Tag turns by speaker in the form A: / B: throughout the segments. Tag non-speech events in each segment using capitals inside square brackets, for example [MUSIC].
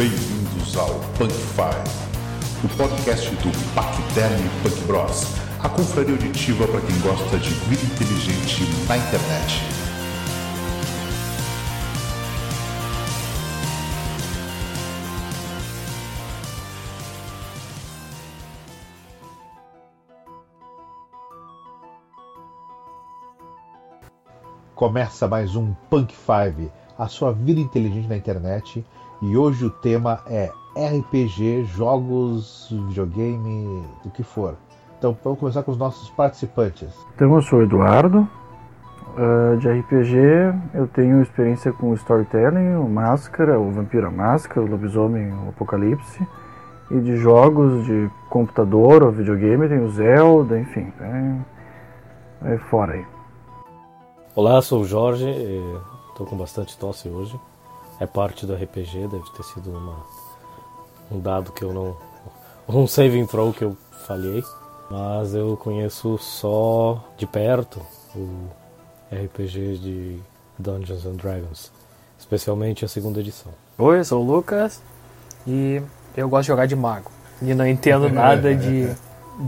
A: Bem-vindos ao Punk Five, o podcast do Pacterno e Punk Bros, a confraria auditiva para quem gosta de vida inteligente na internet. Começa mais um Punk Five, a sua vida inteligente na internet, e hoje o tema é RPG, jogos, videogame, o que for. Então vamos começar com os nossos participantes.
B: Então eu sou o Eduardo. Uh, de RPG eu tenho experiência com storytelling, o Máscara, o Vampiro a Máscara, o Lobisomem, o Apocalipse. E de jogos de computador ou videogame tem o Zelda, enfim, é, é fora aí.
C: Olá, sou o Jorge, estou com bastante tosse hoje. É parte do RPG, deve ter sido uma, um dado que eu não. um saving throw que eu falhei. Mas eu conheço só de perto o RPG de Dungeons and Dragons, especialmente a segunda edição.
D: Oi, eu sou o Lucas e eu gosto de jogar de mago. E não entendo [LAUGHS] nada de,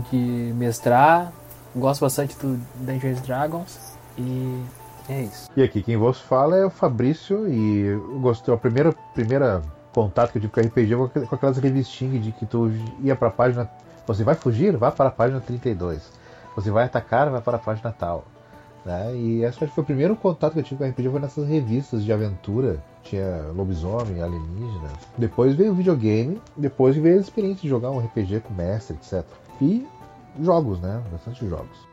D: de mestrar. Gosto bastante do Dungeons and Dragons e é isso.
A: E aqui quem vos fala é o Fabrício e eu gostei, a primeira, primeira contato que eu tive com RPG foi com aquelas revistinhas de que tu ia para a página. Você vai fugir? Vá para a página 32. Você vai atacar? Vai para a página tal. Né? E esse foi o primeiro contato que eu tive com RPG foi nessas revistas de aventura. Tinha lobisomem, alienígena. Depois veio o videogame, depois veio a experiência de jogar um RPG com mestre, etc. E jogos, né? Bastante jogos.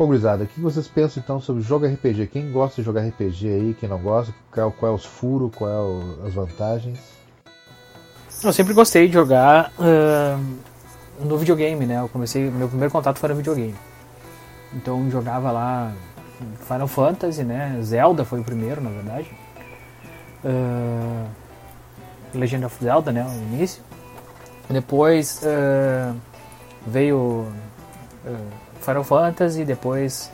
A: Bom, gurizada, o que vocês pensam então sobre jogo RPG? Quem gosta de jogar RPG aí, quem não gosta? Qual, qual é os furos, qual é as vantagens?
D: Eu sempre gostei de jogar uh, no videogame, né? Eu comecei, meu primeiro contato foi no videogame. Então jogava lá Final Fantasy, né? Zelda foi o primeiro, na verdade. Uh, Legend of Zelda, né? O início. Depois uh, veio Final Fantasy, depois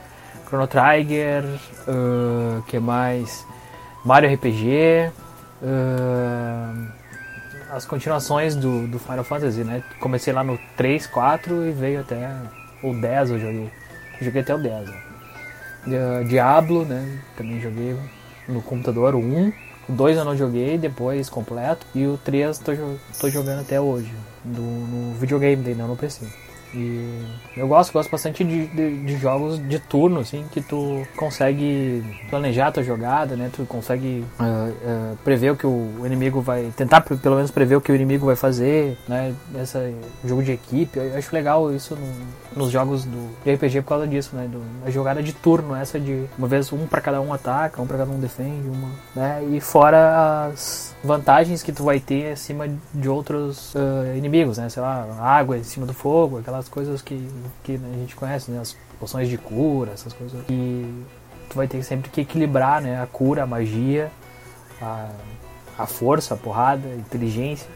D: Chrono Trigger, uh, que mais? Mario RPG, uh, as continuações do, do Final Fantasy, né? Comecei lá no 3, 4 e veio até o 10 eu joguei. Joguei até o 10. Né? Uh, Diablo, né? Também joguei no computador, o 1. O 2 eu não joguei, depois completo. E o 3 tô, tô jogando até hoje. No, no videogame, não no PC. E eu gosto, gosto bastante de, de, de, jogos de turno, assim, que tu consegue planejar a tua jogada, né? Tu consegue uh, uh, prever o que o inimigo vai. tentar pelo menos prever o que o inimigo vai fazer, né? Essa jogo de equipe. Eu acho legal isso nos jogos do de RPG por causa disso, né? Do, a jogada de turno, essa de uma vez um para cada um ataca, um para cada um defende, uma, né? E fora as vantagens que tu vai ter acima de outros uh, inimigos, né? Sei lá, água em cima do fogo, aquelas coisas que, que a gente conhece, né? As poções de cura, essas coisas. E tu vai ter sempre que equilibrar, né? A cura, a magia, a, a força, a porrada, a inteligência.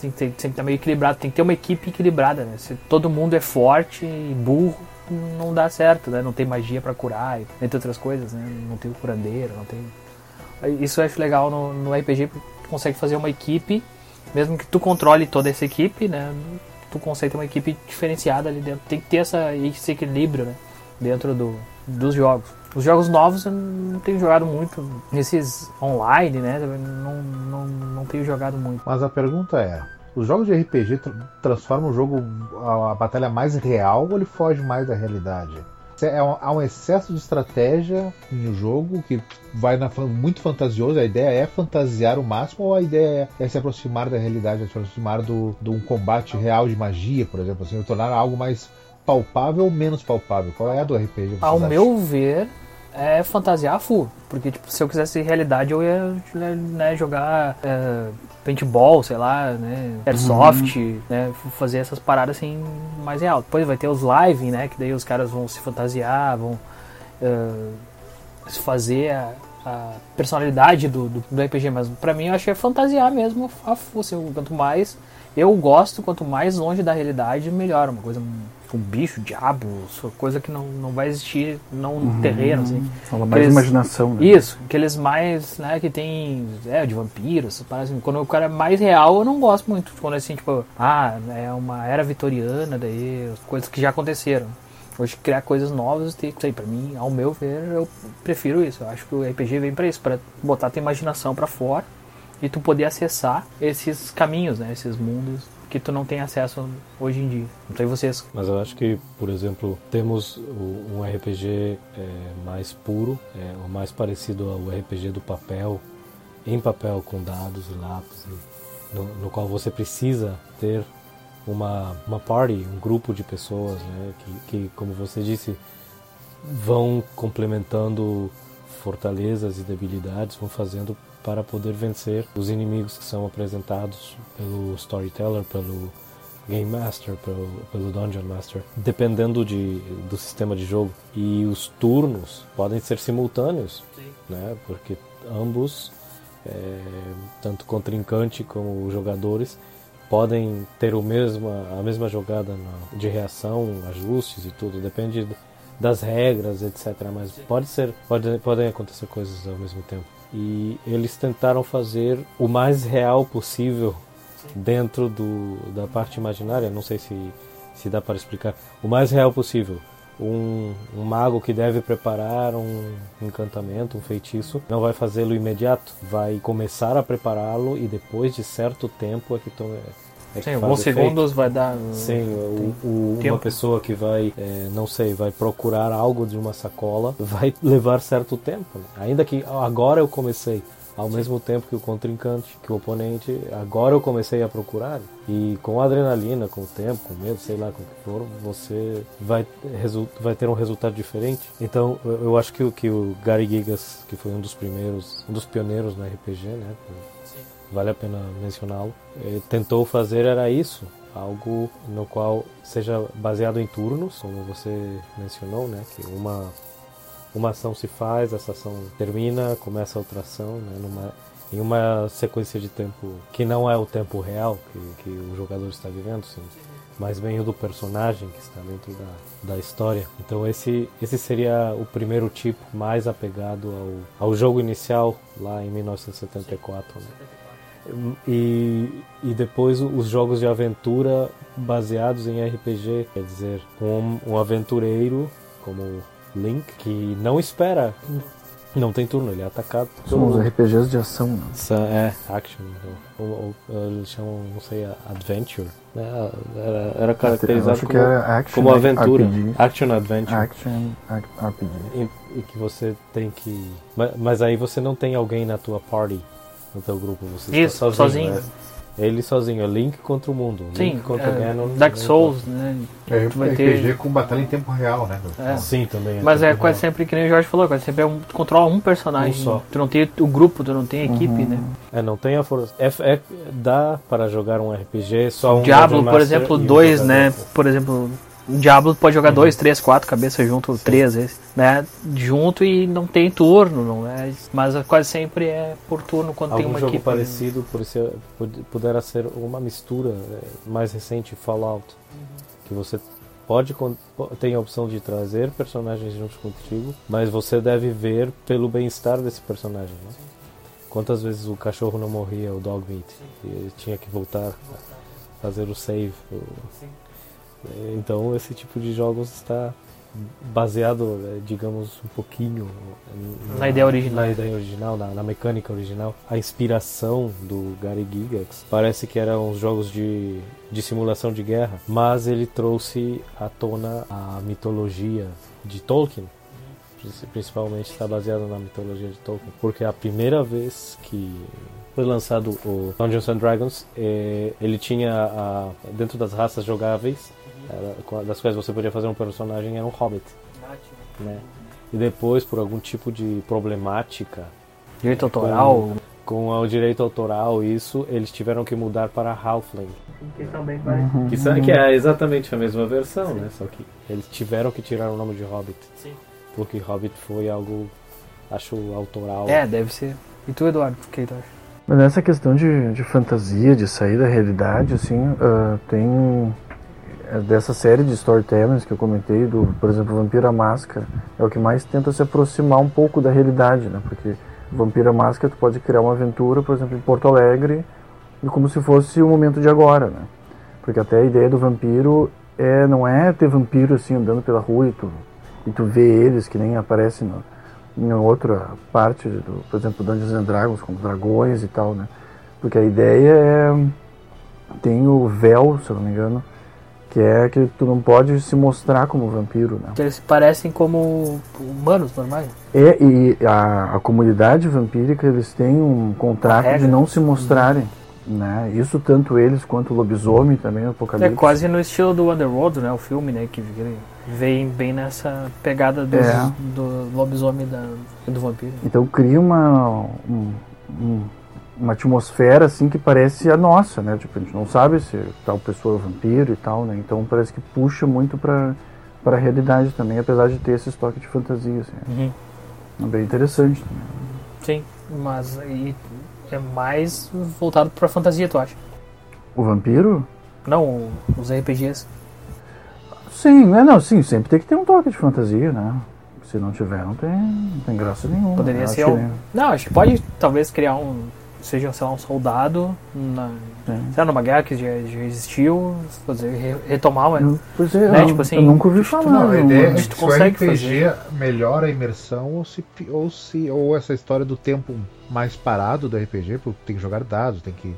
D: Tem que sempre estar meio equilibrado. Tem que ter uma equipe equilibrada, né? Se todo mundo é forte e burro, não dá certo, né? Não tem magia para curar, entre outras coisas, né? Não tem o curandeiro, não tem... Isso acho legal no, no RPG, porque tu consegue fazer uma equipe, mesmo que tu controle toda essa equipe, né? tu consegue ter uma equipe diferenciada ali dentro. Tem que ter essa, esse equilíbrio né, dentro do, dos jogos. Os jogos novos eu não tenho jogado muito. Nesses online, né? Não, não, não tenho jogado muito.
A: Mas a pergunta é: os jogos de RPG tra transformam o jogo, a, a, batalha mais real ou ele foge mais da realidade? É um, há um excesso de estratégia no jogo que vai na, muito fantasioso. A ideia é fantasiar o máximo ou a ideia é, é se aproximar da realidade, se aproximar do, de um combate real de magia, por exemplo, assim, tornar algo mais palpável ou menos palpável? Qual é a do RPG?
D: Ao acham? meu ver, é fantasiar full. Porque, tipo, se eu quisesse realidade, eu ia né, jogar é, paintball, sei lá, né? Airsoft, uhum. né? Fazer essas paradas assim mais real. Depois vai ter os live, né? Que daí os caras vão se fantasiar, vão uh, fazer a personalidade do, do, do, RPG, mas pra mim eu achei fantasiar mesmo. Assim, quanto mais eu gosto, quanto mais longe da realidade, melhor. Uma coisa, um, um bicho, diabo, coisa que não, não vai existir, não uhum. terreno, assim.
B: Fala mais aqueles, imaginação, né?
D: Isso, aqueles mais, né, que tem, é, de vampiros, assim, quando o cara é mais real, eu não gosto muito. Quando é assim, tipo, ah, é uma era vitoriana, daí, coisas que já aconteceram. Hoje criar coisas novas, tem, sei, para mim, ao meu ver, eu prefiro isso. Eu acho que o RPG vem para isso, para botar a tua imaginação para fora e tu poder acessar esses caminhos, né, esses mundos que tu não tem acesso hoje em dia. Não sei vocês.
C: Mas eu acho que, por exemplo, temos um RPG é, mais puro, é, o mais parecido ao RPG do papel, em papel com dados e lápis, no, no qual você precisa ter uma, uma party, um grupo de pessoas, né, que, que, como você disse, vão complementando fortalezas e debilidades, vão fazendo para poder vencer os inimigos que são apresentados pelo storyteller, pelo Game Master, pelo, pelo Dungeon Master, dependendo de, do sistema de jogo. E os turnos podem ser simultâneos, né? porque ambos, é, tanto contrincante como os jogadores, podem ter o mesma, a mesma jogada na, de reação, ajustes e tudo, depende das regras, etc. Mas pode ser, pode, podem acontecer coisas ao mesmo tempo. E eles tentaram fazer o mais real possível dentro do, da parte imaginária. Não sei se, se dá para explicar. O mais real possível. Um, um, mago que deve preparar um encantamento, um feitiço, não vai fazê-lo imediato, vai começar a prepará-lo e depois de certo tempo é que, to
D: é Sim, alguns segundos vai dar.
C: Sim, o, o, uma pessoa que vai, é, não sei, vai procurar algo de uma sacola, vai [LAUGHS] levar certo tempo. Né? Ainda que agora eu comecei, ao Sim. mesmo tempo que o contrincante, que o oponente, agora eu comecei a procurar. E com adrenalina, com o tempo, com medo, sei lá, com o que for, você vai, vai ter um resultado diferente. Então, eu acho que, que o Gary Gigas, que foi um dos primeiros, um dos pioneiros no RPG, né? Vale a pena mencioná-lo, eh, tentou fazer era isso, algo no qual seja baseado em turnos, como você mencionou, né, que uma uma ação se faz, essa ação termina, começa outra ação, né, numa, em uma sequência de tempo que não é o tempo real que, que o jogador está vivendo, sim, mas bem o do personagem que está dentro da, da história. Então esse, esse seria o primeiro tipo mais apegado ao, ao jogo inicial lá em 1974. Né? E, e depois os jogos de aventura baseados em RPG, quer dizer, um, um aventureiro como Link que não espera não tem turno, ele é atacado.
B: São os RPGs de ação, né?
C: É, action. Ou, ou, eles chamam, não sei, Adventure. Né? Era, era caracterizado como, action, como aventura. RPG. Action Adventure.
B: Action RPG.
C: E, e, que você tem que. Mas, mas aí você não tem alguém na tua party no teu grupo. Você
D: Isso, sozinho. sozinho.
C: Né? Ele sozinho, é Link contra o mundo.
D: Sim,
C: Link contra
D: é, Ganon. Dark Souls, né?
A: É, vai RPG ter... com batalha em tempo real, né?
C: É. Sim, também.
D: É Mas é quase real. sempre que nem o Jorge falou, quase sempre é um, tu controla um personagem. Um só. Tu não tem o grupo, tu não tem a equipe, uhum. né?
C: É, não tem a força. É, é, dá para jogar um RPG só um.
D: Diablo, por exemplo, dois, né? Por exemplo, o Diablo pode jogar uhum. dois, três, quatro cabeças junto, Sim. três vezes, né? Junto e não tem turno, não é? Mas quase sempre é por turno quando
C: Algum
D: tem uma
C: jogo
D: equipe.
C: parecido por ser, pudera ser uma mistura é, mais recente, Fallout, uhum. que você pode tem a opção de trazer personagens juntos contigo, mas você deve ver pelo bem-estar desse personagem, né? Quantas vezes o cachorro não morria, o dog meat, e ele tinha que voltar fazer o save. O... Então esse tipo de jogos está baseado, né, digamos, um pouquinho
D: na, na ideia original,
C: na, ideia original na, na, mecânica original. A inspiração do Gary Gygax parece que eram os jogos de, de simulação de guerra, mas ele trouxe à tona a mitologia de Tolkien. Principalmente está baseado na mitologia de Tolkien, porque é a primeira vez que foi lançado o Dungeons and Dragons, eh, ele tinha a, dentro das raças jogáveis era, das quais você podia fazer um personagem era um hobbit. Né? E depois, por algum tipo de problemática.
D: Direito autoral?
C: Com, com o direito autoral, isso, eles tiveram que mudar para Halfling.
D: Que são bem parecidos.
C: Que, são, que é exatamente a mesma versão, Sim. né? Só que eles tiveram que tirar o nome de Hobbit.
D: Sim.
C: Porque Hobbit foi algo acho autoral.
D: É, deve ser. E tu, Eduardo, o que tu acha?
B: Mas nessa questão de, de fantasia, de sair da realidade, assim, uh, tem dessa série de storytellings que eu comentei, do, por exemplo, Vampira Máscara, é o que mais tenta se aproximar um pouco da realidade, né? Porque Vampira Máscara tu pode criar uma aventura, por exemplo, em Porto Alegre, e como se fosse o momento de agora, né? Porque até a ideia do vampiro é não é ter vampiro assim andando pela rua e tu, e tu vê eles que nem aparece no, em outra parte, do, por exemplo, Dungeons and Dragons, com dragões e tal, né? Porque a ideia é. Tem o véu, se eu não me engano, que é que tu não pode se mostrar como vampiro, né?
D: Eles parecem como humanos normais.
B: É, e a, a comunidade vampírica, eles têm um contrato de não se mostrarem. Né? Isso tanto eles quanto o lobisomem também, o Apocalipse.
D: É quase no estilo do Underworld, né? O filme, né? Que vem bem nessa pegada do, é. do lobisomem da, do vampiro.
B: Então cria uma, um, um, uma atmosfera assim que parece a nossa, né? Tipo, a gente não sabe se tal pessoa é vampiro e tal, né? Então parece que puxa muito para para a realidade também, apesar de ter esse estoque de fantasia, assim. Uhum. É bem interessante também.
D: Sim, mas e é mais voltado pra fantasia, tu acha?
B: O vampiro?
D: Não, os RPGs.
B: Sim, é não, sim, sempre tem que ter um toque de fantasia, né? Se não tiver, não tem, não tem graça nenhuma.
D: Poderia ser um. Não, acho que pode talvez criar um. Seja, sei lá, um soldado na, sei lá, numa guerra que já, já existiu, fazer, retomar,
B: mas, pois é, né? eu, tipo assim, eu nunca ouvi falar. Não,
A: a ideia é que se o RPG fazer. melhora a imersão ou se, ou se ou essa história do tempo mais parado do RPG, porque tem que jogar dados, tem que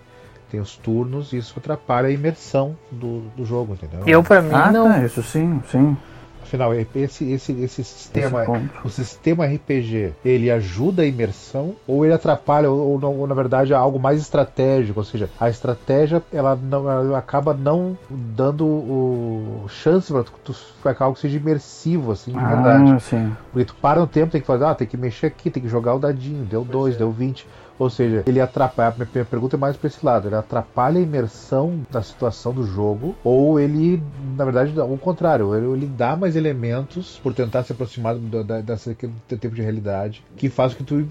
A: tem os turnos e isso atrapalha a imersão do, do jogo, entendeu?
D: Eu para mim
B: ah,
D: não.
B: Tá, isso sim, sim.
A: Afinal, esse, esse, esse sistema, esse o sistema RPG, ele ajuda a imersão ou ele atrapalha ou, ou, ou, na verdade é algo mais estratégico, ou seja, a estratégia ela não ela acaba não dando o chance para tu ficar algo que seja imersivo assim, de ah, verdade.
B: Sim.
A: Porque tu para no tempo, tem que fazer, ah, tem que mexer aqui, tem que jogar o dadinho, deu 2, é. deu 20 ou seja, ele atrapalha. A minha pergunta é mais para esse lado: ele atrapalha a imersão da situação do jogo, ou ele, na verdade, o contrário, ele, ele dá mais elementos por tentar se aproximar do, da, desse tempo de realidade, que faz com que tu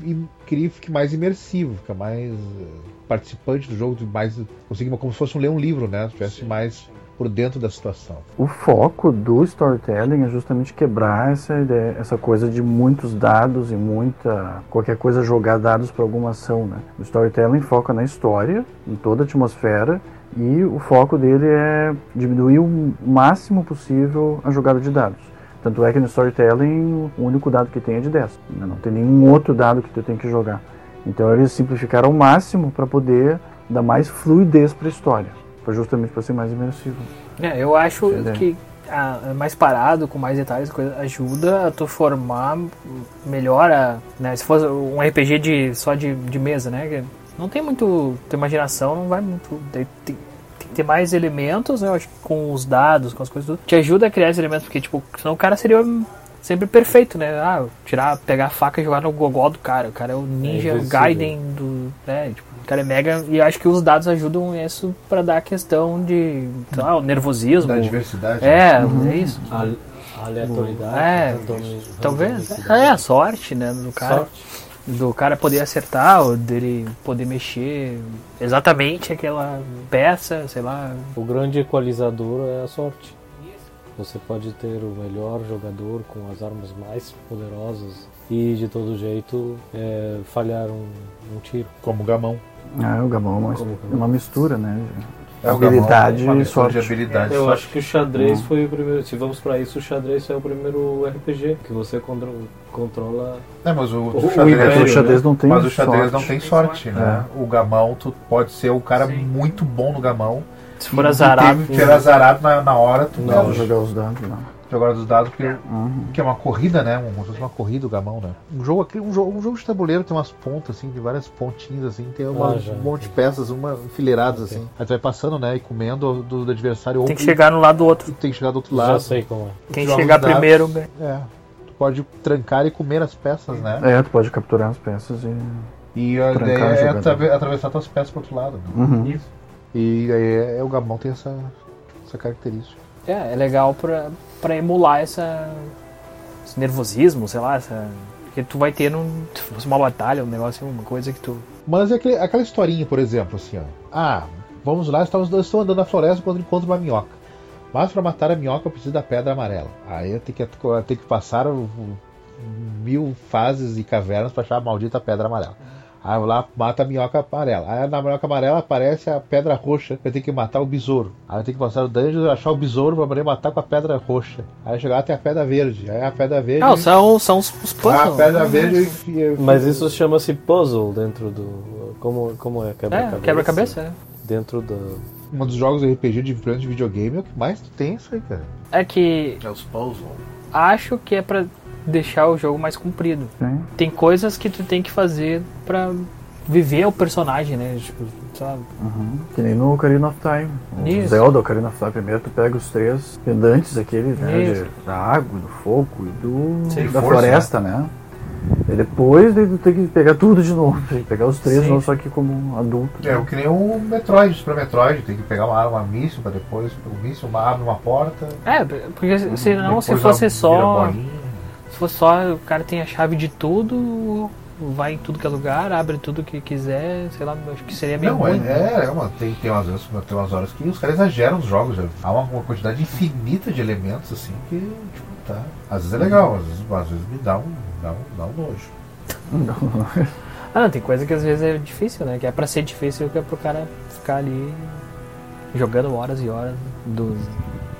A: crie, fique mais imersivo, fica mais eh, participante do jogo, mais consiga como se fosse um ler um livro, né? Se tivesse mais por dentro da situação.
B: O foco do storytelling é justamente quebrar essa ideia, essa coisa de muitos dados e muita qualquer coisa jogar dados para alguma ação, né? O storytelling foca na história, em toda a atmosfera e o foco dele é diminuir o máximo possível a jogada de dados. Tanto é que no storytelling o único dado que tem é de 10. Né? Não tem nenhum outro dado que tu tem que jogar. Então eles simplificaram ao máximo para poder dar mais fluidez para a história justamente para ser mais imersivo.
D: É, eu acho que a, mais parado, com mais detalhes, coisa, ajuda a tu formar melhor a, né, se fosse um RPG de, só de, de mesa, né? Não tem muito. Tua imaginação não vai muito. Tem, tem, tem que ter mais elementos, né? Eu acho que com os dados, com as coisas tudo. Te ajuda a criar esses elementos, porque, tipo, senão o cara seria sempre perfeito, né? Ah, tirar, pegar a faca e jogar no gogó do cara. O cara é o ninja é Gaiden do. Né? Tipo, o cara é mega. E acho que os dados ajudam isso para dar a questão de. Sei lá, o nervosismo.
A: Da diversidade.
D: É, uhum. é isso.
C: A, a aleatoriedade.
D: É, talvez. É, a sorte, né? Do cara. Sorte. Do cara poder acertar, ou dele poder mexer exatamente aquela peça, sei lá.
C: O grande equalizador é a sorte. Você pode ter o melhor jogador com as armas mais poderosas e de todo jeito é, falhar um, um, tiro.
A: Como o gamão.
B: Ah, o gamão é uma, é uma mistura, né? É, habilidade e sorte.
C: habilidade Eu sorte. acho que o xadrez hum. foi o primeiro. Se vamos para isso, o xadrez é o primeiro RPG que você controla.
A: É, mas o, o, xadrez,
B: Império, o xadrez né? não tem
A: Mas o xadrez sorte. não tem sorte, né? É. O gamão, tu pode ser o cara Sim. muito bom no gamão
D: se for azarado.
A: Se for azarado na, na hora, tu
B: não. Não, jogar os dados, não.
A: Jogar os dados, porque uhum. que é uma corrida, né? Uma, uma corrida, o gamão, né? Um jogo, aqui, um, jogo, um jogo de tabuleiro tem umas pontas, assim, de várias pontinhas, assim, tem uma, ah, um monte de peças, uma enfileiradas, okay. assim. Aí tu vai passando, né? E comendo do, do adversário.
D: Tem que chegar no lado do outro.
A: Tem que chegar do outro lado.
C: Já sei como é.
D: Quem chegar primeiro ganha.
A: É. Tu pode trancar e comer as peças, né?
B: É, tu pode capturar as peças e.
A: E a ideia é atravessar tuas peças pro outro lado. Né?
B: Uhum. Isso.
A: E aí é, o Gabão tem essa, essa característica.
D: É, é legal pra, pra emular essa, esse nervosismo, sei lá, essa, Porque tu vai ter num, se fosse uma batalha, um negócio, uma coisa que tu.
A: Mas é aquele- aquela historinha, por exemplo, assim, ó. Ah, vamos lá, estamos, estou andando na floresta quando encontro uma minhoca. Mas para matar a minhoca eu preciso da pedra amarela. Aí eu tenho que, eu tenho que passar mil fases e cavernas para achar a maldita pedra amarela. Aí eu vou lá, mata a minhoca amarela. Aí na minhoca amarela aparece a pedra roxa. Eu tenho que matar o besouro. Aí eu tenho que passar o dungeon e achar o besouro pra poder matar com a pedra roxa. Aí chegar até a pedra verde. Aí a pedra verde.
D: Não, são, são os, os
A: Ah,
D: puzzles.
A: a pedra verde.
C: Mas isso chama-se puzzle dentro do. Como, como é
D: É,
C: quebra-cabeça?
D: quebra-cabeça, é.
C: Dentro do.
A: Um dos jogos RPG de de videogame é o que mais tu tem isso aí, cara.
D: É que
E: É os puzzle.
D: acho que é pra deixar o jogo mais comprido.
B: Sim.
D: Tem coisas que tu tem que fazer pra viver o personagem, né? Tipo, sabe?
B: Uhum. Que nem no Ocarina of Time. O
D: Isso.
B: Zelda Ocarina of Time. Primeiro tu pega os três pendantes aqueles, né?
D: Isso.
B: de- da água, do fogo e do,
A: Sim,
B: da
A: força,
B: floresta, né? E depois tu tem que pegar tudo de novo. [LAUGHS] Tem que pegar os três novo, só que como adulto.
A: É o que nem o Metroid, Super Metroid, tem que pegar uma arma míssil pra depois, o míssil uma, abre uma porta.
D: É, porque senão se
A: depois
D: fosse só. Se fosse só o cara tem a chave de tudo, vai em tudo que é lugar, abre tudo que quiser, sei lá, acho que seria meio
A: Não,
D: ruim.
A: é, é, é uma, tem, tem, umas, vezes- tem umas horas que os caras exageram os jogos. já. Há uma, uma quantidade infinita de elementos assim que, tipo, tá. Às vezes é legal, às vezes, às vezes me dá um, dá um, dá um nojo. [LAUGHS]
D: Ah, não, tem coisa que às vezes é difícil, né? Que é pra ser difícil que é pro cara ficar ali jogando horas e horas do,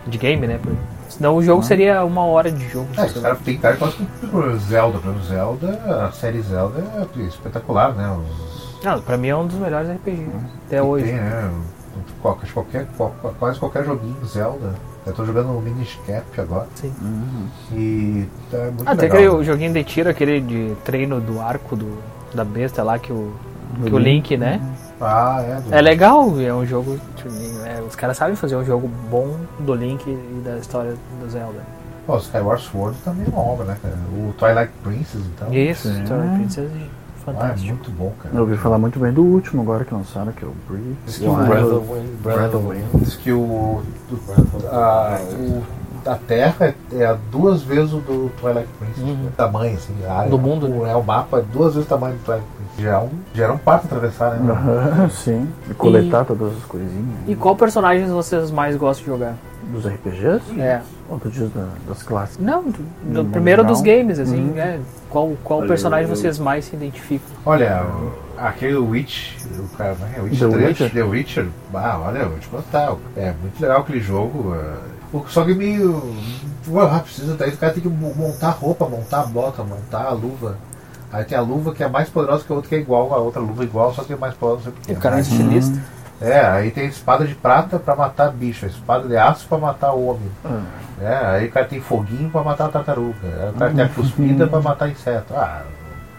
D: de game, né? Por- Senão o jogo seria uma hora de jogo.
A: É, os caras tem cara que gosta de Zelda, por exemplo, Zelda, a série Zelda é espetacular, né? Os,
D: Não, pra mim é um dos melhores RPG até
A: que
D: hoje.
A: Tem, né? Qual- Qualquer, qual- quase qualquer joguinho Zelda. Eu tô jogando o Minish Cap agora.
D: Sim.
A: E tá muito
D: Ah, tem
A: legal.
D: aquele joguinho de tiro, aquele de treino do arco do, da besta lá que o, que o Link, né?
A: Ah, é. do-
D: É legal, é um jogo. é, os caras sabem fazer um jogo bom do Link e da história do Zelda.
A: Pô, Skyward Sword também é uma obra, né, cara? O Twilight Princess, então.
D: Isso,
B: sim.
D: Twilight Princess é
A: Ah, é
D: fantástico.
A: muito bom, cara.
B: Eu ouvi falar muito bem do último agora que lançaram, que é o Breath. Wild.
C: Of.
A: Diz que o, o- a, o- a Terra é, é duas vezes o do Twilight Princess.
D: Uhum.
A: O tamanho, assim, a área.
D: Do mundo,
A: o, é, o mapa é duas vezes o tamanho do Twilight Princess. Já é um, já era um parto atravessar, né?
B: Aham, [LAUGHS] Sim. E coletar todas as coisinhas.
D: E qual personagens vocês mais gostam de jogar?
B: Dos RPGs?
D: É.
B: Ou tu diz da- das classes?
D: Não, do, do
B: No
D: primeiro dos games, assim,
B: Uhum.
D: é. Qual, qual
E: Olha,
D: personagem
E: eu-
D: vocês mais se identificam?
A: Olha, aquele Witch, o cara, né? Witch
B: The
A: 3,
B: Witcher?
A: The Witcher, ah, olha, eu vou te contar, é muito legal aquele jogo. o- Só que meio. Ah, precisa daí o cara tem que mo- montar roupa, montar a bota, montar a luva. Aí tem a luva que é mais poderosa que a outra que é igual, a outra luva igual, só que é mais poderosa. não sei porquê.
D: O cara é
A: Aí-
D: estilista.
A: É, aí tem a espada de prata pra matar bicho, a espada de aço pra matar homem.
B: Ah,
A: É, aí o cara tem foguinho pra matar a tartaruga. Aí o cara tem a [LAUGHS] cuspida pra matar inseto. Ah,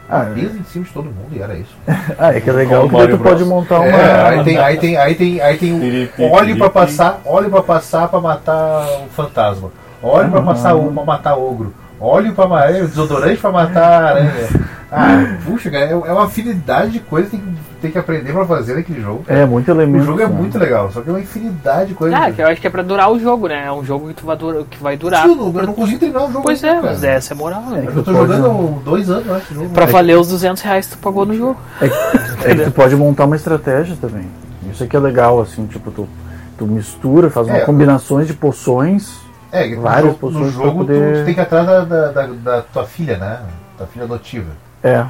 B: Ah,
A: pisa em cima de todo mundo e era isso. [LAUGHS]
B: ah, é que é legal
C: Como
B: que daí tu pode montar uma.
A: É, aí tem, aí tem, aí tem, aí tem óleo pra
C: piripi.
A: passar, óleo pra passar pra matar o fantasma, óleo pra passar o, pra matar ogro, óleo pra matar, desodorante pra matar aranha. Ah, puxa, cara, é é uma afinidade de coisas que tem, que- tem que aprender pra fazer naquele jogo.
B: É, muito
A: O
B: elemento.
A: jogo é
B: né?
A: muito legal, só que é uma infinidade de coisas.
D: Ah, que eu acho que é pra durar o jogo, né? É um jogo que, tu vai, durar, que vai durar.
A: eu, não, eu não consigo terminar o jogo.
D: Pois é, mas
A: cara.
D: essa é moral, né?
A: Eu tô
B: Pode
A: jogando dois anos esse jogo.
D: Pra valer os 200 reais que tu pagou no jogo.
B: É que tu pode montar uma estratégia também. Isso aqui é legal, assim, tipo, tu, tu mistura, faz uma
A: É.
B: combinações de poções.
A: É, que no
B: várias
A: jogo, no
B: posições pra
A: jogo tu-
B: poder-
A: tu, tem que ir atrás da, da, da- da tua filha, né? Tua filha adotiva.
B: É.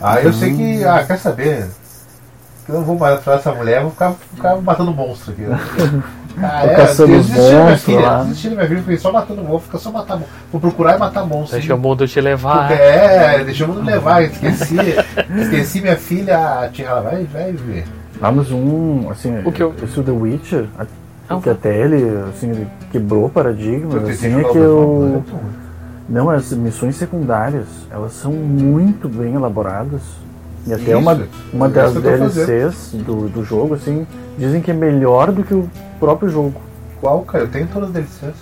A: Aí eu sei que, ah, quer saber? Eu não vou mais atrás dessa mulher, vou ficar, ficar matando monstro aqui. [LAUGHS] Ah,
B: Tô caçando os
A: desisti da minha
B: monstros
A: filha,
B: lá.
A: desisti da minha filha, fiquei só matando monstro, fica só matar monstro. Vou procurar e matar monstro.
D: Deixa o mundo te levar.
A: É, deixa o mundo levar, esqueci. [LAUGHS] esqueci minha filha, a tia, ela vai, vai ver.
B: Ah, mas um, assim,
D: O que eu-
B: esse The Witcher, a-
D: Não,
B: que até ele, assim, ele quebrou paradigmas, assim, é que
A: o
B: eu... Não, as missões secundárias, elas são muito bem elaboradas. E até
A: Isso,
B: uma, uma
A: é
B: das
A: que
B: DLCs do, do jogo, assim, dizem que é melhor do que o próprio jogo.
A: Qual, cara? Eu tenho todas as DLCs.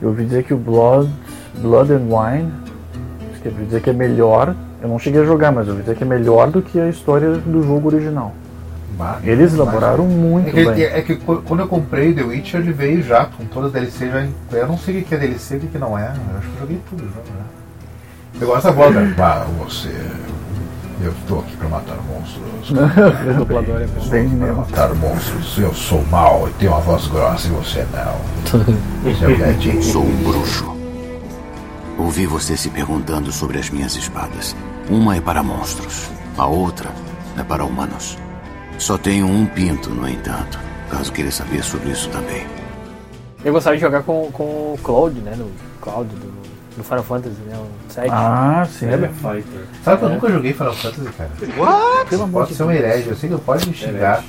B: Eu ouvi dizer que o Blood, Blood and Wine, que eu ouvi dizer que é melhor, eu não cheguei a jogar, mas eu ouvi dizer que é melhor do que a história do jogo original.
A: Bah,
B: Eles
A: mas-
B: elaboraram
A: É
B: muito
A: que,
B: bem.
A: é que qu- quando eu comprei The Witcher, ele veio já com todas as DLC já. Eu não sei o que é DLC e o que não é. Eu acho que eu joguei tudo já. Né? Eu gosto da voz, né? [LAUGHS] Ah, você. Eu estou aqui para matar monstros.
D: O dublador é
A: Para
B: mesmo.
A: matar monstros. Eu sou mal e tenho uma voz grossa e você não. [LAUGHS] Esse é Gadinho.
E: Sou um bruxo. Ouvi você se perguntando sobre as minhas espadas. Uma é para monstros, a outra é para humanos. Só tenho um pinto, no entanto, caso queira saber sobre isso também.
D: Eu gostava de jogar com, com o Cloud, né? No Cloud do, do Final Fantasy, né? O 7.
B: Ah, sim.
A: Lembra?
C: Fighter.
A: Sabe que eu nunca joguei Final Fantasy, cara?
D: Pelo amor
A: Pode
D: de
A: ser um herege, eu sei que não pode me xingar,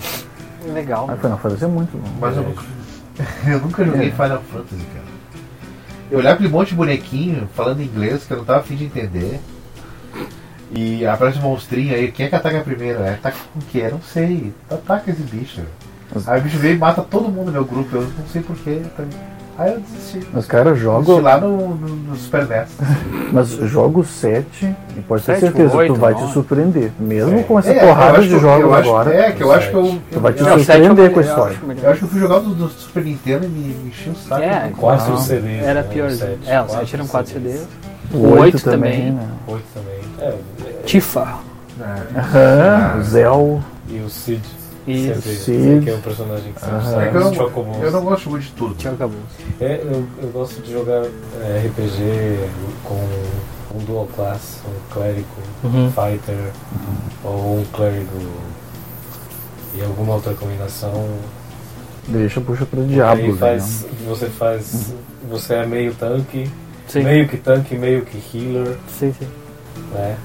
D: Legal.
B: Ah, Final Fantasy é muito bom.
A: mas eu nunca, [LAUGHS] eu nunca joguei Final Fantasy, cara. Eu olhava aquele monte de bonequinho falando inglês que eu não tava afim de entender. E aparece um monstrinho aí, quem é que ataca primeiro? É, ataca com o quê? Eu não sei. Ataca esse bicho. Aí o bicho veio e mata todo mundo no meu grupo, eu não sei porquê. Aí eu desisti.
B: Os caras
A: Desisti
B: jogam.
A: lá no, no, no Super NES. [LAUGHS]
B: Mas jogo 7, e pode ter certeza,
D: oito,
B: tu vai te surpreender. Mesmo
C: É.
B: com essa
A: É,
B: porrada de jogos
A: acho-
B: agora.
A: É, que eu acho que eu.
B: Tu vai te
A: eu,
D: Não, o
B: surpreender
D: eu-
B: com a
D: eu
B: história.
D: acho
A: eu acho que eu fui jogar do, do Super Nintendo e me, me encheu o saco.
D: É,
C: Quatro
B: Ah.
C: CDs.
D: Era
C: né,
D: pior.
C: o sete.
D: É, o
C: Quatro
D: 7 eram 4 CDs.
B: O
D: O
B: 8
D: 8
B: também,
D: também.
B: né?
C: Oito também. É,
D: Tifa.
A: É.
B: Aham, o Zell.
C: e o Cid.
D: Isso.
B: Cid.
C: Que é um personagem que sempre
A: É que eu,
C: sai.
A: não, eu não gosto de tudo.
C: É, eu, eu gosto de jogar é, RPG com um dual class, um clérigo,
D: Uhum.
C: fighter, ou um clérigo e alguma outra combinação.
B: Deixa, puxa pro
C: Aí
B: diabo. né?
C: faz, você faz. Você é meio tanque,
D: Sim.
C: meio que tanque, meio que healer,
D: Sim, sim.
C: né?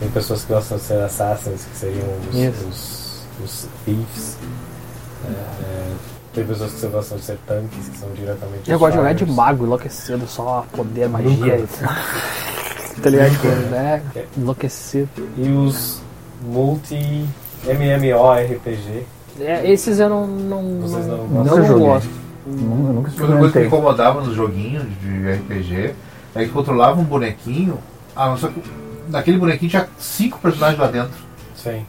C: Tem pessoas que gostam de ser assassins, que seriam os,
D: Isso.
C: Os, thieves. né? É, tem pessoas que gostam de ser tanques, que são diretamente
D: Eu
C: os
D: gosto de jogar de mago, enlouquecido, só poder, magia [LAUGHS] Tá ligado? Né? Enlouquecido.
C: E os multi MMORPG.
D: É, esses eu não. não
C: Vocês não
D: não,
B: joguei.
D: gosto.
B: Não, eu nunca
A: Outra coisa que me incomodava nos joguinhos de RPG é que controlava um bonequinho, ah, só que naquele bonequinho tinha cinco personagens lá dentro.
C: Sim.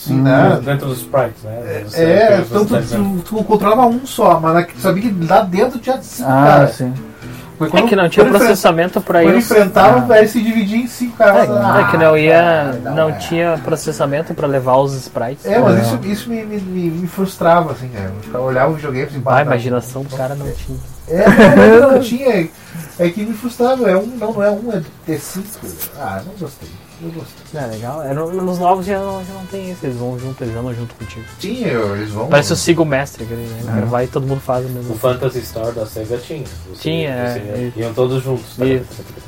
A: Sim,
B: Hum.
A: né?
C: Dentro dos sprites, né? Você
A: É,
C: tem os
A: então tu,
C: personagens
A: tu, controlava um só, mas tu sabia que lá dentro tinha cinco,
B: Ah,
A: cara.
B: sim.
D: É que não tinha
A: quando
D: processamento pra
A: Quando
D: isso.
A: enfrentava, velho, se dividia em cinco caras.
D: É que não ia.
A: Ah,
D: Não
A: é.
D: tinha processamento pra levar os sprites.
A: É, mas
B: É.
A: isso, isso me, me, me, frustrava, assim, cara. Eu olhava o videogame assim,
D: Ah, a
A: não.
D: imaginação do cara não tinha.
A: É, não, não, não tinha. É que me frustrava. É um, não, não é um, é ter cinco. Ah, não gostei. Eu gostei.
D: É legal. É, no- nos novos já não, já não tem isso. Eles vão junto, eles andam junto contigo.
A: Sim, eu- eles vão.
D: Parece o Siga o Mestre, né? O cara vai e todo mundo faz o mesmo.
C: O Phantasy Star da Sega tinha. Você-
D: Tinha, é,
C: você-
D: isso.
C: Iam todos juntos. tá?
D: Isso.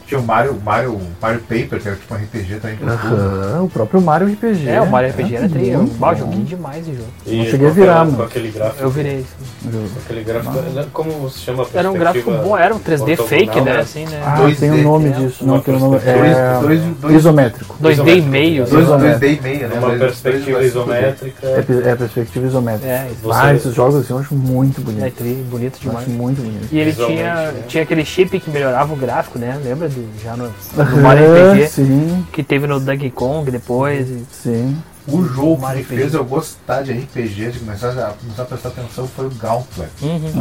A: Tinha o Mario, Mario, Mario Paper, que era tipo um RPG também.
B: Aham, o próprio Mario RPG.
D: É, o Mario RPG era tri. Eu
B: muito
D: bah, joguei demais esse jogo.
C: E
B: Não cheguei a
C: com
B: virar,
C: aquela-
B: mano.
C: Com aquele gráfico.
D: Eu virei isso.
C: Aquele gráfico. Como se chama?
D: Era um gráfico
C: Perspectiva
D: bom, era um 3D fake,
C: ortogonal,
D: né? Assim, né?
B: Ah,
A: 2D,
B: tem o nome
D: é,
B: disso. Não, tem o nome. É...
A: Dois, dois, dois,
B: Isométrico.
D: 2D e meio.
A: dois,
B: Isométrico.
A: 2D e meio, né?
C: Uma
A: Dois-
C: perspectiva isométrica.
B: É, é perspectiva isométrica.
D: É,
B: Ah, esses jogos assim eu acho muito
D: É
B: bonito.
D: tri, bonito demais.
B: acho muito bonito.
D: E ele tinha,
C: né?
D: tinha aquele chip que melhorava o gráfico, né? Lembra do, já no, no [LAUGHS] Mario RPG?
B: Sim,
D: Que teve no Donkey Kong depois. e-
B: sim.
A: O jogo que
D: Mario
A: me fez eu gostar de RPG, de começar a, começar a prestar atenção, foi o Gauntlet.
D: Uhum.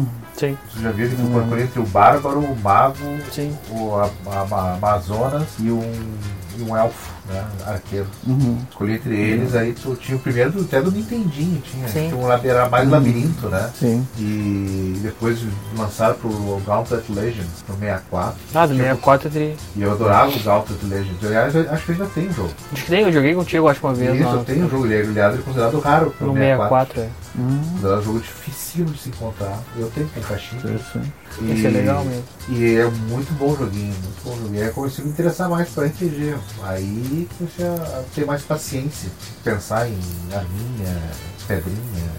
B: Hum,
D: Sim,
A: Você já viu que tu procura entre o Bárbaro, o Mago,
D: sim.
A: o a, a- a- Amazonas e um, e um elfo, né? Arqueiro.
B: uhum.
A: Escolhi entre eles, aí tu tinha o primeiro do- até do Nintendinho, tinha,
D: Sim.
A: tinha um lab- era mais labirinto, né?
B: Sim.
A: E depois lançaram pro Gauntlet Legends, pro 64.
D: Ah, do 64 eu teria.
A: E eu adorava o Gauntlet Legends. Aliás, eu acho que ainda tem o jogo.
D: Acho que nem eu joguei contigo, acho uma vez.
A: Isso, eu tenho o jogo. Ele é, aliás, é considerado raro pro
D: No
A: 64.
D: 64, é.
B: Hum,
A: É um jogo difícil de se encontrar. Eu tenho que caixinha. E,
D: Esse é legal mesmo.
A: E é muito bom joguinho, muito bom joguinho. Aí eu comecei a me interessar mais por RPG. Aí comecei a ter mais paciência. Pensar em arminha, pedrinha,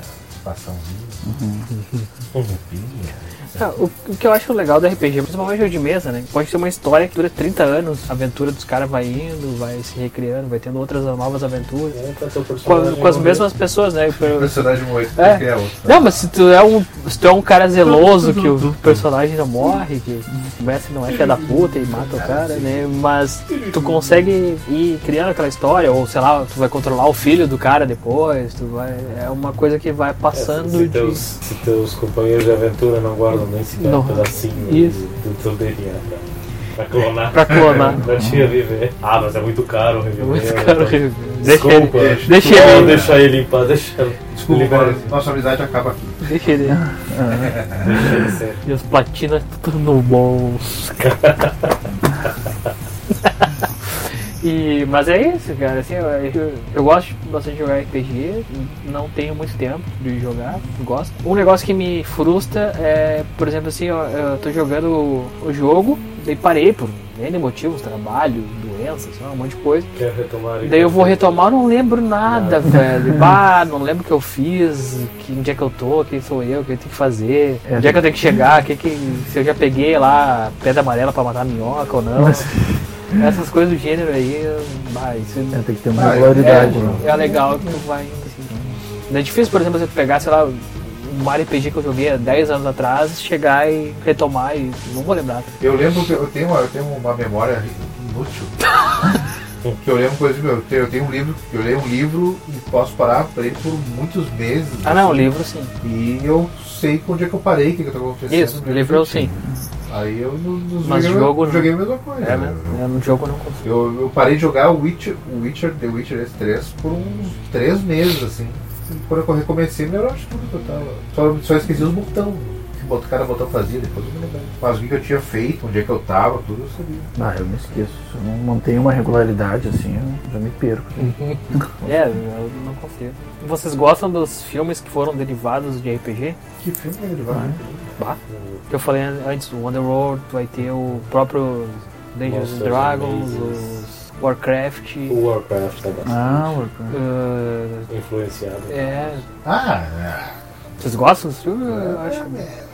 A: bastãozinho, [LAUGHS] roupinha.
D: Ah, o, o que eu acho legal do RPG, principalmente jogo de mesa, né? Pode ter uma história que dura 30 anos, a aventura dos caras vai indo, vai se recriando, vai tendo outras novas aventuras.
C: Entra teu
D: Com, com as mesmas pessoas, né? [LAUGHS]
A: O personagem morre,
D: É.
A: é outro.
D: Não, mas se tu é um, se tu é um cara zeloso que o personagem não morre, que o mestre não é filha da puta e mata o cara, né? Mas tu consegue ir criando aquela história, ou sei lá, tu vai controlar o filho do cara depois, tu vai. É uma coisa que vai
C: É,
D: passando
C: se,
D: de.
C: teus, se teus companheiros de aventura não guardam sequer
D: Não.
C: um pedacinho
D: Isso.
C: do, do teu DNA. Pra clonar.
D: Pra clonar.
C: Não tinha viver. Ah, mas é muito caro reviver.
D: Muito caro
C: então-
D: reviver. Deixa
C: Desculpa.
D: ele-
C: deixa,
D: deixa ele-
C: deixar ele limpar, deixa ele.
A: Desculpa,
C: libera-
A: nossa amizade acaba aqui.
D: Deixa ele.
C: deixa ele ser.
D: E as platinas tudo no bolso. [LAUGHS] E, mas é isso, cara. Assim, eu, eu, eu gosto bastante de jogar RPG. Não tenho muito tempo de jogar, gosto. Um negócio que me frustra é, por exemplo, assim, eu, eu tô jogando o, o jogo, daí parei por N motivos, trabalho, doenças, um monte de coisa.
C: Quer retomar
D: Daí eu vou retomar, não lembro nada, velho. Bah, [LAUGHS] não lembro o que eu fiz, que, onde é que eu tô, quem sou eu, o que eu tenho que fazer,
B: É.
D: onde é que eu tenho que chegar, que, que, se eu já peguei lá pedra amarela pra matar minhoca ou não. [LAUGHS] Essas coisas do gênero aí, bah, isso
B: É, tem que ter uma
A: Ah,
B: regularidade.
A: é,
B: né?
D: é legal que tu vai. Assim. É difícil, por exemplo, você pegar, sei lá, um RPG que eu joguei há 10 anos atrás, chegar e retomar e não vou lembrar.
A: Eu lembro que eu tenho uma, eu tenho uma memória inútil. [LAUGHS] que eu lembro, por exemplo, eu tenho, eu tenho um livro, eu leio um livro e posso parar pra ele por muitos meses.
D: Ah, não, o
A: assim,
D: livro sim.
A: E eu sei onde é que eu parei, o que, que tá acontecendo.
D: Isso, o livro eu sim.
A: Aí eu no, nos
D: Mas
A: joguei,
D: jogo não.
A: joguei a mesma coisa.
D: É,
A: né?
D: né? É, no jogo eu não consigo.
A: Eu, eu parei de jogar o Witcher, o Witcher, The Witcher S3 por uns três meses, assim. Quando eu recomecei, me lembrava de tudo que eu tava. Só, só esqueci os botões. Que bot- cada botão fazia, depois eu me lembrava. Mas o que eu tinha feito, onde é que eu tava, tudo eu sabia.
B: Ah, eu me esqueço. Se eu não mantenho uma regularidade assim, eu já me perco. [LAUGHS]
D: É, eu não confio. Vocês gostam dos filmes que foram derivados de RPG?
A: Que filme é ele vai?
D: Bah. Que eu falei antes, o Underworld, vai ter o próprio Dungeons
C: Monsters
D: Dragons, os Warcraft.
C: O Warcraft tá bastante
B: Ah, Warcraft.
D: uh,
C: influenciado.
D: é.
A: Ah,
D: Vocês gostam dos filmes? Eu acho,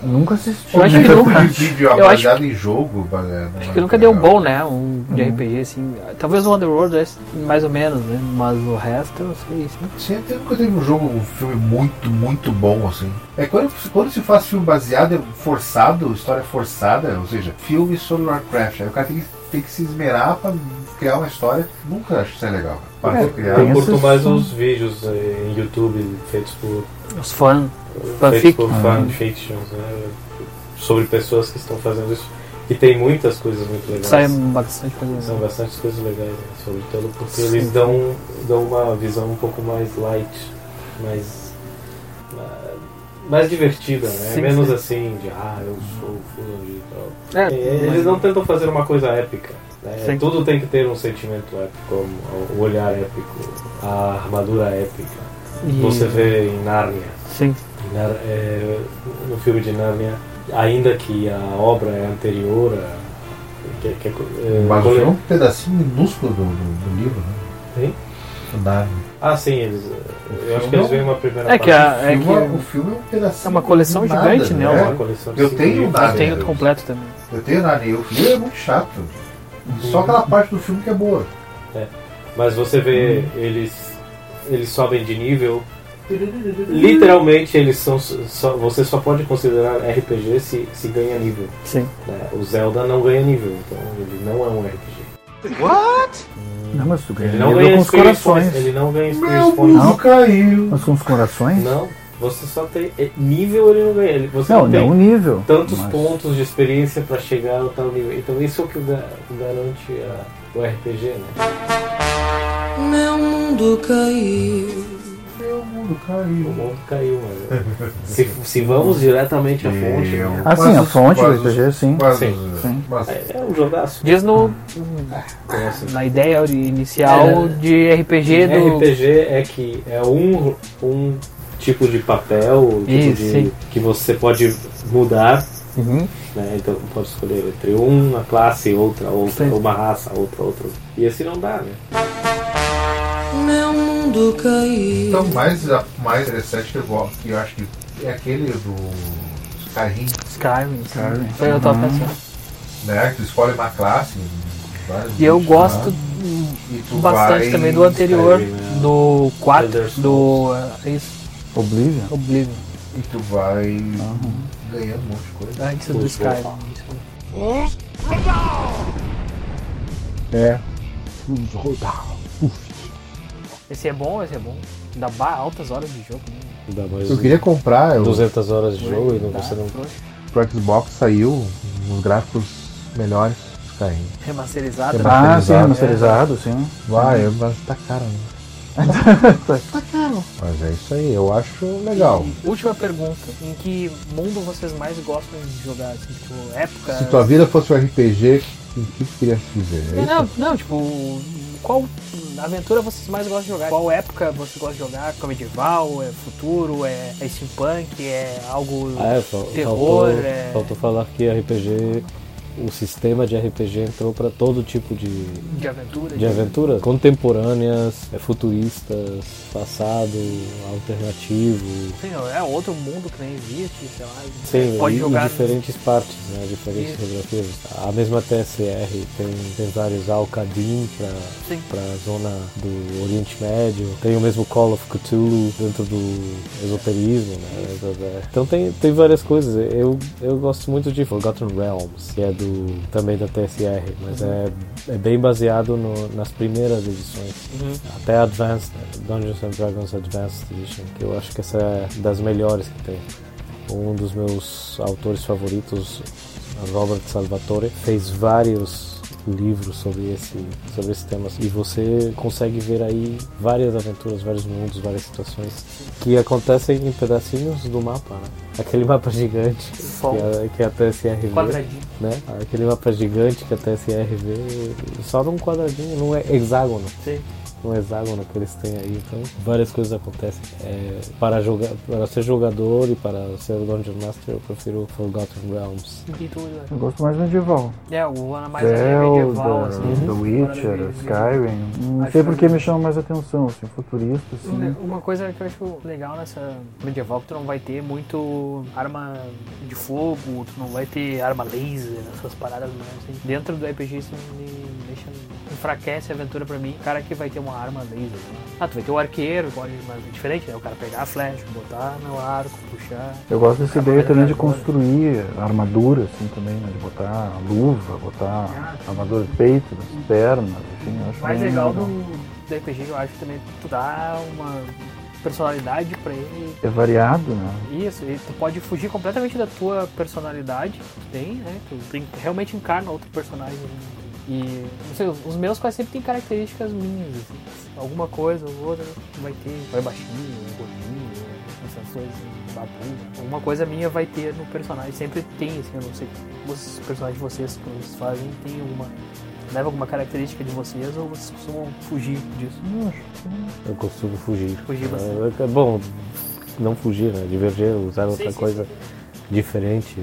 B: Nunca assisti.
D: Eu acho que
A: é.
D: nunca.
A: vídeo
D: Eu acho
A: baseado em jogo. baseado
D: acho
A: numa-
D: que nunca deu bom, né? Um de RPG assim. Talvez o Underworld é mais ou menos, né? Mas o resto eu sei. Assim.
A: Sempre nunca teve um jogo, um filme muito, muito bom assim. É quando, quando se faz filme baseado, forçado, história forçada, ou seja, filme sobre Warcraft, aí o cara tem que, tem que se esmerar pra criar uma história. Nunca acho isso é legal. Para
B: É,
A: criar.
C: Eu curto mais
B: são-
C: os vídeos eh, em YouTube feitos por,
D: Os fãs.
C: feitos por fanfictions, né? Sobre pessoas que estão fazendo isso. E tem muitas coisas muito legais.
D: Sai bastante coisa.
C: São bastante coisas legais né, sobre tudo, porque
D: Sim.
C: eles dão, dão uma visão um pouco mais light, mais, mais divertida, né?
D: Sim,
C: Menos
D: sim.
C: assim de ah, eu sou fulano de tal.
D: É,
C: E Eles não tentam fazer uma coisa épica. Né?
D: Sim.
C: Tudo tem que ter um sentimento épico, o olhar épico, a armadura épica.
D: E-
C: Você vê em Nárnia,
D: Sim.
C: em Nar- é, no filme de Nárnia, ainda que a obra é anterior a. Que, que, é,
A: Mas é um pedacinho minúsculo do, do, do livro, né?
C: Hein?
A: O Narnia.
C: Ah, sim, eles. Eu acho que eles veem uma primeira
D: É que,
C: parte.
D: a, é,
A: o, filme,
D: que
A: o filme é um pedacinho.
D: é uma coleção
A: nada,
D: gigante, né?
C: É
D: uma
C: uma coleção
A: Eu tenho nada.
D: eu tenho completo também.
A: Eu tenho Narnia. E o filme é muito chato. Só aquela parte do filme que é boa.
C: Mas você vê, eles. Eles sobem de nível. Literalmente, eles são. Só, você só pode considerar RPG se, se ganha nível.
D: Sim.
C: né? O Zelda não ganha nível, então ele não é um RPG.
B: Não, mas tu ganha
C: Ele não
B: nível
C: ganha
B: com os corações.
C: Points. Ele não ganha
A: Meu
C: Points.
A: mundo caiu.
B: Mas com os corações?
C: Não, você só tem. é, Nível ele não ganha. Ele- Você
B: Não,
C: não, tem
B: não o nível.
C: tantos
B: mas-
C: pontos de experiência para chegar ao tal nível. Então isso é o que ga- garante a- o RPG, né?
F: Meu mundo caiu.
A: Meu mundo
C: O
A: caiu.
C: mundo caiu, mas. [LAUGHS] se, se vamos diretamente à fonte,
A: Eu-
C: né?
B: Ah, sim, a fonte do RPG, sim.
C: Sim,
B: sim.
C: É, é um jogaço.
D: Diz no,
C: Então, assim,
D: na ideia inicial
C: É,
D: de RPG do.
C: RPG é que é um, um tipo de papel tipo
D: Isso,
C: de- que você pode mudar.
D: Uhum.
C: Né? Então pode escolher entre uma classe, outra, outra,
D: Sim.
C: uma raça, outra, outra. E assim não dá, né?
F: Meu mundo caiu.
A: Então, mais, a- mais interessante que eu gosto, que eu acho que é aquele do Skyrim,
D: Skyrim.
B: Skyrim.
D: Foi eu tava pensando.
A: né? Que tu escolhe uma classe. vários
D: E eu gosto
A: lá, tu
D: bastante também do anterior,
C: Skyrim, né?
D: do 4,
C: Elder
D: do. é isso,
B: Oblivion.
D: Oblivion.
A: E tu vai ganhando um monte de coisa.
D: Antes do
C: Os
D: Skyrim.
C: Wolf.
B: É.
D: Esse é bom, esse é bom. Dá ba- altas horas de jogo. Né?
C: Dá mais
A: Eu queria comprar, eu,
C: 200 horas de jogo e não, você não.
A: pro Xbox saiu uns gráficos melhores. Skyrim.
D: Remasterizado.
A: Remasterizado.
B: Ah, sim,
A: é.
B: remasterizado, sim.
A: Vai, mas tá caro ainda. Tá caro. Mas é isso aí, eu acho legal.
D: E última pergunta: em que mundo vocês mais gostam de jogar? Assim, tipo, época.
A: Se tua vida fosse um RPG, o que tu queria dizer? É isso?
D: Não, não, tipo, qual aventura vocês mais gostam de jogar? Qual época vocês gostam de jogar? É medieval? É futuro? É, é steampunk? É algo
C: Ah, é,
D: terror?
C: faltou,
D: é...
C: faltou falar que RPG, o sistema de RPG entrou para todo tipo de,
D: De aventura?
C: de aventuras contemporâneas, é, futuristas, passado, alternativo.
D: Sim, é outro mundo que nem existe, sei lá.
C: Sim,
D: pode
C: e,
D: jogar.
C: e diferentes partes, né? Diferentes geografias. A mesma TSR tem, tem vários Alcadim para para zona do Oriente Médio. Tem o mesmo Call of Cthulhu dentro do esoterismo, né? Então tem, tem várias coisas. Eu, eu gosto muito de Forgotten Realms, que é do também da TSR, mas é, é bem baseado no- nas primeiras edições.
D: Uhum.
C: Até Advanced, né? Dungeons and Dragons Advanced Edition, que eu acho que essa é das melhores que tem. Um dos meus autores favoritos, Robert Salvatore, fez vários livros sobre esse, sobre esse tema. E você consegue ver aí várias aventuras, vários mundos, várias situações que acontecem em pedacinhos do mapa, né? Aquele mapa gigante que a, que a TSR vê,
D: Quadradinho.
C: né? Aquele mapa gigante que a TSR vê só num quadradinho, num hexágono
D: Sim.
C: Um hexágono que eles têm aí, então várias coisas acontecem. É, para, jogar, para ser jogador e para ser o Dungeon Master, eu prefiro Forgotten Realms.
D: Tudo?
B: Eu gosto mais medieval.
D: É, o Ana mais é medieval,
B: Zelda,
D: assim.
B: The Witcher. Skyrim. Não
D: Acho
B: sei porque
D: que-
B: me chama mais atenção, assim, futurista, assim.
D: Uma coisa que eu acho legal nessa medieval que tu não vai ter muito arma de fogo, tu não vai ter arma laser, essas paradas mais assim. Dentro do RPG isso me deixa. Enfraquece a aventura pra mim. O cara que vai ter uma arma laser. Né? Ah, tu vai ter o arqueiro, pode, mas é diferente, né? O cara pegar a flecha, botar no arco, puxar.
B: Eu gosto dessa ideia também de
D: armadura.
B: construir armadura, assim, também, né? De botar luva, botar armadura de peito, das pernas, enfim. eu acho
D: mais
B: bem
D: legal do, do RPG eu acho também tu dá uma personalidade pra ele
B: É variado, né?
D: Isso, e tu pode fugir completamente da tua personalidade que tu tem, né? Tu tem- realmente encarna outro personagem. E, não sei, os meus quase sempre têm características minhas, assim. Alguma coisa ou outra vai ter, vai baixinho, gordinho, essas coisas, babu. Alguma coisa minha vai ter no personagem, sempre tem, assim, eu não sei, os personagens de vocês que vocês fazem tem alguma. Leva alguma característica de vocês ou vocês costumam fugir disso?
B: Que
C: Eu costumo fugir.
D: Fugir bastante.
C: É, é bom, não fugir, né? Divergir, usar outra
D: Sim, sim,
C: coisa
D: sim.
C: Diferente.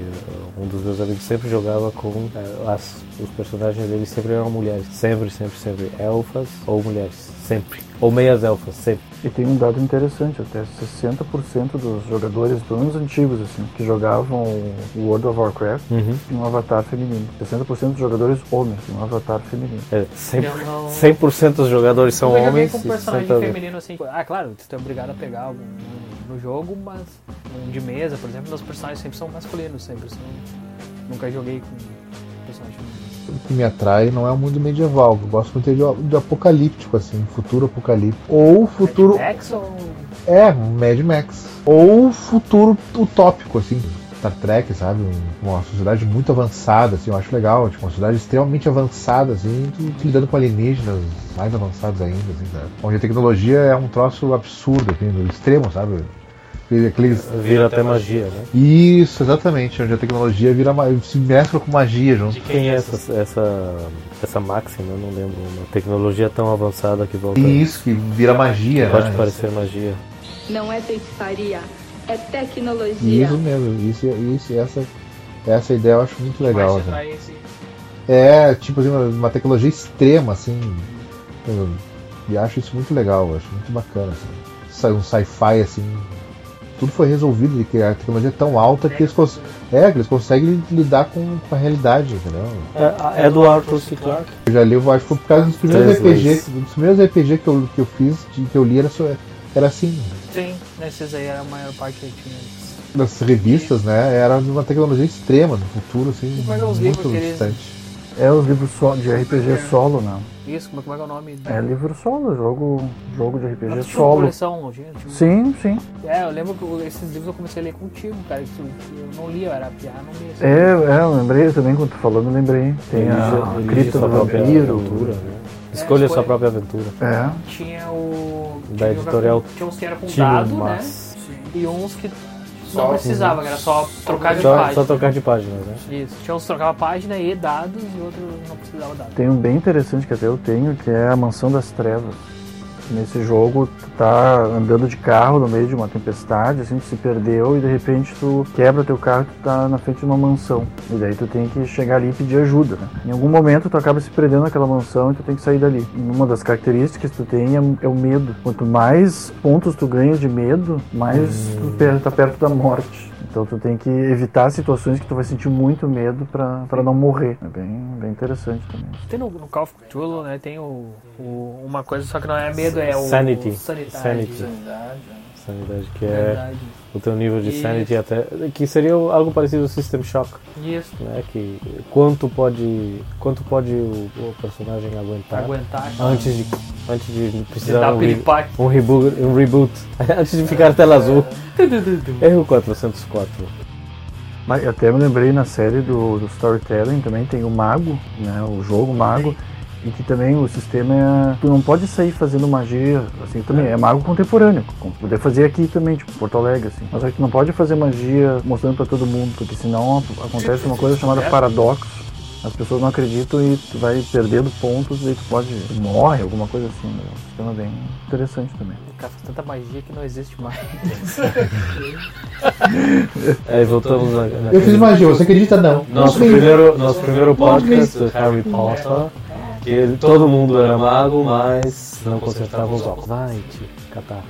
C: Um dos meus amigos sempre jogava com é, as, os personagens dele sempre eram mulheres. Sempre, sempre, sempre. Elfas ou mulheres. Sempre. Ou meias elfas, sempre.
B: E tem um dado interessante, até 60% dos jogadores, pelo menos antigos, assim, que jogavam o World of Warcraft,
C: Uhum.
B: tinham um avatar feminino. 60% dos jogadores homens tinham um avatar feminino.
C: É, 100%,
D: Eu não-
C: 100% dos jogadores são homens.
D: com um
C: e
D: personagem
C: 60
D: feminino assim. Ah, claro, tu é obrigado a pegar algum no, jogo, mas de mesa, por exemplo, meus personagens sempre são masculinos, sempre são. Nunca joguei com personagem feminino.
A: O que me atrai não é o mundo medieval. Eu gosto muito de, de apocalíptico, assim, futuro apocalíptico. Ou futuro.
D: Max ou.
A: É, Mad Max. Ou futuro utópico, assim. Star Trek, sabe? Um- Uma sociedade muito avançada, assim, eu acho legal. Tipo, uma sociedade extremamente avançada, assim, lidando com alienígenas mais avançados ainda, assim, sabe? Onde a tecnologia é um troço absurdo, assim, do extremo, sabe? Aquele- Aqueles.
C: Vira até magia, né?
A: Isso, exatamente, onde a tecnologia vira se mescla com magia junto.
C: Quem é essa, essa, essa máxima? Eu não lembro. Uma tecnologia tão avançada que volta.
A: Isso, que vira magia,
C: Pode
A: né?
C: parecer magia.
G: Não é feitiçaria, é tecnologia.
A: Isso mesmo, isso, isso, essa, essa ideia eu acho muito legal.
D: esse-
A: É, tipo assim, uma, uma tecnologia extrema, assim. Eu, e acho isso muito legal, eu acho muito bacana. Assim. Sai- Um sci-fi, assim. Tudo foi resolvido, de que a tecnologia é tão alta que eles, cons é, que eles conseguem lidar com, com a realidade, entendeu?
C: É, é do Arthur C. Clarke.
A: Eu já li, eu acho que foi por causa dos primeiros RPG, dos primeiros RPG que eu, que eu fiz, que eu li, era, só- era assim.
D: Sim, nesses aí era a maior parte que tinha.
A: nas revistas, né, era uma tecnologia extrema no futuro, assim,
D: os livros
A: muito
D: que eles-
A: distante.
B: É os livros so- de RPG solo, né?
D: Isso, como é, como é que é o nome?
B: É livro solo, jogo, jogo de RPG
D: Nossa, tinha uma
B: solo.
D: coleção, tinha-
B: Sim, sim.
D: É, eu lembro que esses livros eu comecei a ler contigo, cara. Eu não lia, eu era piá, não lia. assim.
B: É, é, eu lembrei também quando tu falou, eu lembrei. Tem a Cripta
C: sua
B: do
C: própria
B: Vampiro.
C: aventura, né? Escolha sua
D: escolha.
C: própria aventura.
B: É.
D: Tinha o.
C: Da
D: tinha
C: editorial
D: Tinha uns que era com dado, né? E uns que não precisava, que era só trocar de
C: Só,
D: página.
C: só trocar de páginas, né?
D: Isso. Tinha uns que trocava página e dados e outros não precisava dados.
B: Tem um bem interessante que até eu tenho, que é a Mansão das Trevas. Nesse jogo, tu tá andando de carro no meio de uma tempestade, assim, tu se perdeu e de repente tu quebra teu carro e tu tá na frente de uma mansão. E daí tu tem que chegar ali e pedir ajuda, né? Em algum momento tu acaba se perdendo naquela mansão e tu tem que sair dali. E uma das características que tu tem é, é o medo. Quanto mais pontos tu ganha de medo, mais tu per- tá perto da morte. Então tu tem que evitar situações que tu vai sentir muito medo pra, pra não morrer. É bem, bem interessante também.
D: Tem no, no Call of Cthulhu, né? Tem o, o- uma coisa, só que não é medo, é o.
C: Sanity.
D: Sanidade.
C: Sanity. Sanidade, que é
D: Verdade.
C: o teu nível de
D: Isso.
C: sanity até. Que seria algo parecido ao System Shock,
D: Isso.
C: né? Que quanto pode. Quanto pode o, o personagem aguentar
D: Aguentar.
C: antes de. Antes de
D: de
C: precisar
D: dar
C: um, re- um reboot. Um reboot. [LAUGHS] antes de ficar tela azul. Erro 404.
B: Mas eu até me lembrei na série do, do Storytelling também tem o Mago, né? O jogo Mago. E que também o sistema é. Tu não pode sair fazendo magia, assim, também. É mago contemporâneo. Como poder fazer aqui também, tipo, Porto Alegre, assim. Mas é que tu não pode fazer magia mostrando pra todo mundo, porque senão acontece uma coisa chamada paradoxo. As pessoas não acreditam e tu vai perdendo pontos e tu pode. Tu morre, alguma coisa assim. Né? Um sistema bem interessante também.
D: O cara faz tanta magia que não existe mais.
C: Aí [LAUGHS] voltamos na. na
A: Eu fiz magia, você acredita? Não.
C: Nosso
A: Sim.
C: primeiro, nosso primeiro podcast Harry Potter, que ele- todo mundo era mago, mas não consertava os óculos. Vai te catar.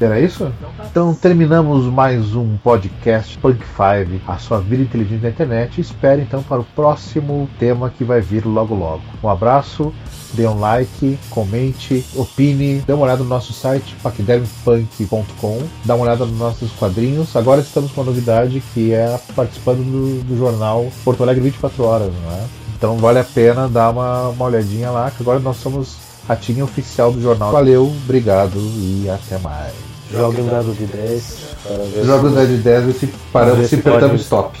A: Era isso? Então terminamos mais um podcast Punk 5, a sua vida inteligente na internet. Espere então para o próximo tema que vai vir logo logo. Um abraço, dê um like, comente, opine, dê uma olhada no nosso site paquidermepunk.com, dá uma olhada nos nossos quadrinhos. Agora estamos com uma novidade que é participando do, do jornal Porto Alegre 24 horas, não é? Então vale a pena dar uma, uma olhadinha lá, que agora nós somos a tinha oficial do jornal. Valeu, obrigado e até mais.
C: Jogue um dado de 10 para ver
A: Joga o
C: se-
A: 10 de 10 e se
C: Vamos
A: paramos, se apertamos stop.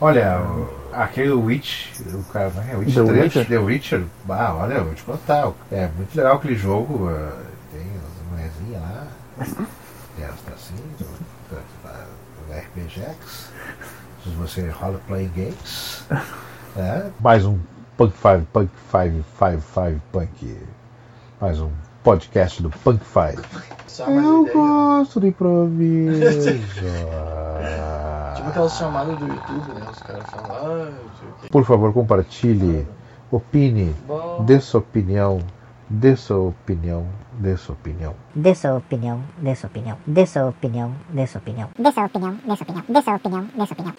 A: Olha, o- aquele Witch, o cara, não é? Witch
B: The
A: 3,
B: Witcher?
A: The Witcher, ah, olha, eu vou te contar, é muito legal aquele jogo, ah, tem as mulherzinhas lá, [LAUGHS] tem as tracinhas, se você rola playing games, [LAUGHS] é. Mais um Punk 5, Punk 5, 5, 5, Punk, mais um podcast do Punk 5. Eu gosto de improviso. [LAUGHS]
H: Tipo aquelas chamadas do YouTube, né? Os caras falam, ah.
A: Por favor, compartilhe, opine,
H: Bom,
A: dê sua opinião, dê sua opinião,
I: Desopinión. Desopinión, desopinión, desopinión, desopinión. Desopinión, desopinión, desopinión, desopinión.